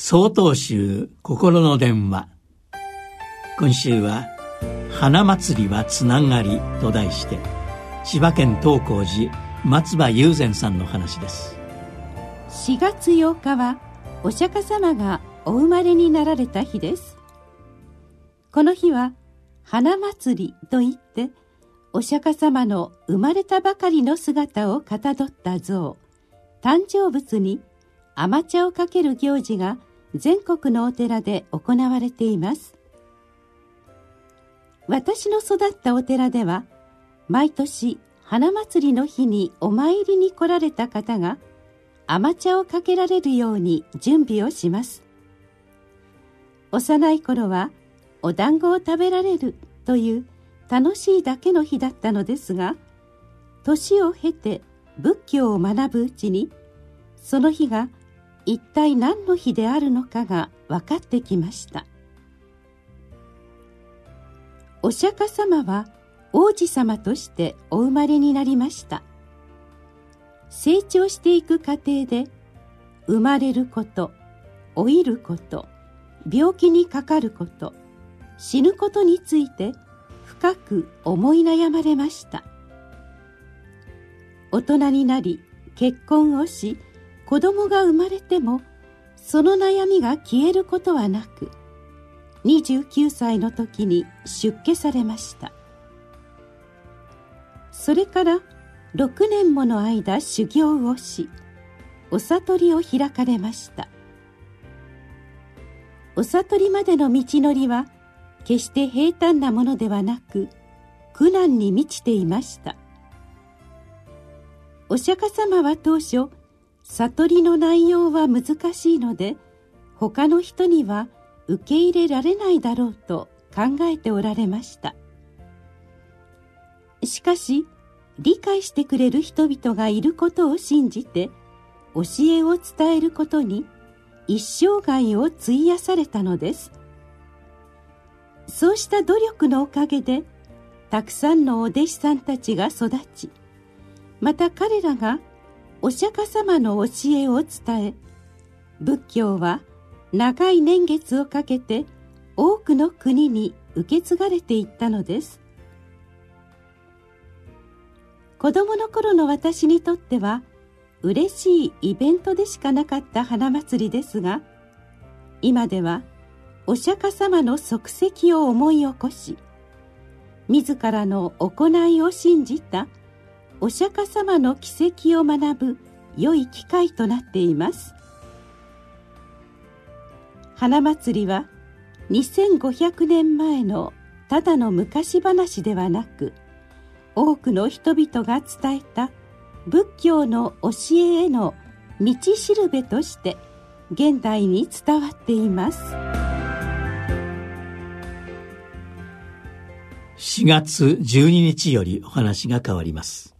総統集心の電話。今週は「花祭りはつながり」と題して千葉県東光寺松葉雄禅さんの話です。4月8日はお釈迦様がお生まれになられた日です。この日は花祭りといってお釈迦様の生まれたばかりの姿をかたどった像。誕生物に甘茶をかける行事が全国のお寺で行われています。私の育ったお寺では毎年花祭りの日にお参りに来られた方が甘茶をかけられるように準備をします。幼い頃はお団子を食べられるという楽しいだけの日だったのですが年を経て仏教を学ぶうちにその日が一体何の日であるのかが分かってきました。お釈迦様は王子様としてお生まれになりました。成長していく過程で生まれること老いること病気にかかること死ぬことについて深く思い悩まれました。大人になり結婚をし子供が生まれてもその悩みが消えることはなく29歳の時に出家されました。それから6年もの間修行をしお悟りを開かれました。お悟りまでの道のりは決して平坦なものではなく苦難に満ちていました。お釈迦様は当初悟りの内容は難しいので他の人には受け入れられないだろうと考えておられました。しかし理解してくれる人々がいることを信じて教えを伝えることに一生涯を費やされたのです。そうした努力のおかげでたくさんのお弟子さんたちが育ちまた彼らがお釈迦様の教えを伝え仏教は長い年月をかけて多くの国に受け継がれていったのです。子供の頃の私にとっては嬉しいイベントでしかなかった花祭りですが今ではお釈迦様の足跡を思い起こし自らの行いを信じたお釈迦様の奇跡を学ぶ良い機会となっています。花祭りは2500年前のただの昔話ではなく多くの人々が伝えた仏教の教えへの道しるべとして現代に伝わっています。4月12日よりお話が変わります。